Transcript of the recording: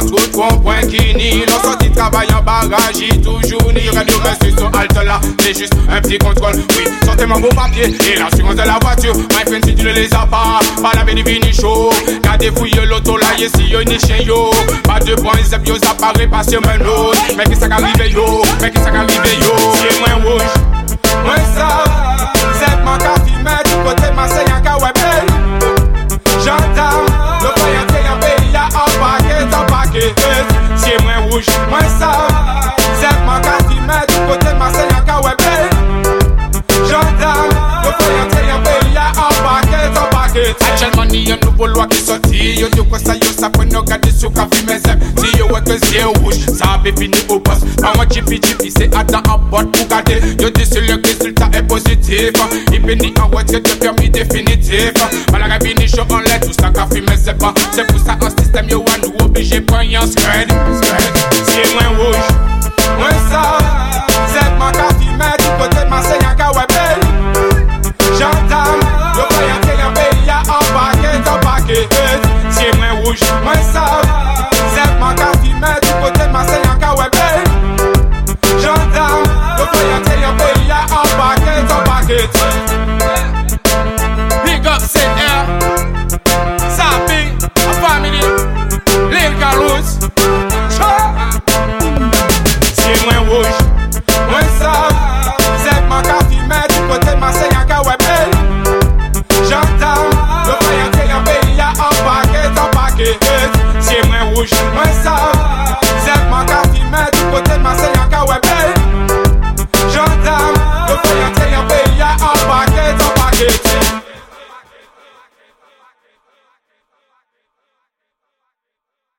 tout rond-point qui nie. Non sorti travail en barrage, toujours ni. Radio monsieur sur halte là, c'est juste un petit contrôle. Oui, sortez mon beau papier et l'assurance de la voiture. My friend, si tu ne les as pas, pas la béni vini chaud. Gardez fouille l'auto là, y'a si yo ni chien yo. Pas de points, zep yo, ça paraît pas sur mon nose. Mais qui ça qu'arrive yo, mais qui ça qu'arrive yo. Rouge, moins ça. Zep man ka fi met, du côté Marseille en ka webel. Gendarme, le voyant en pays a en paquet, en paquet. Actuellement, ni y'a nouveau loi qui sorti. Yo, yo, quoi ça, yo, yo, ça avait fini garder. Yo, le. Il bénit en voiture, c'est permis définitif. Voilà, fini chaud en l'air, tout ça, ka fi un système, yo.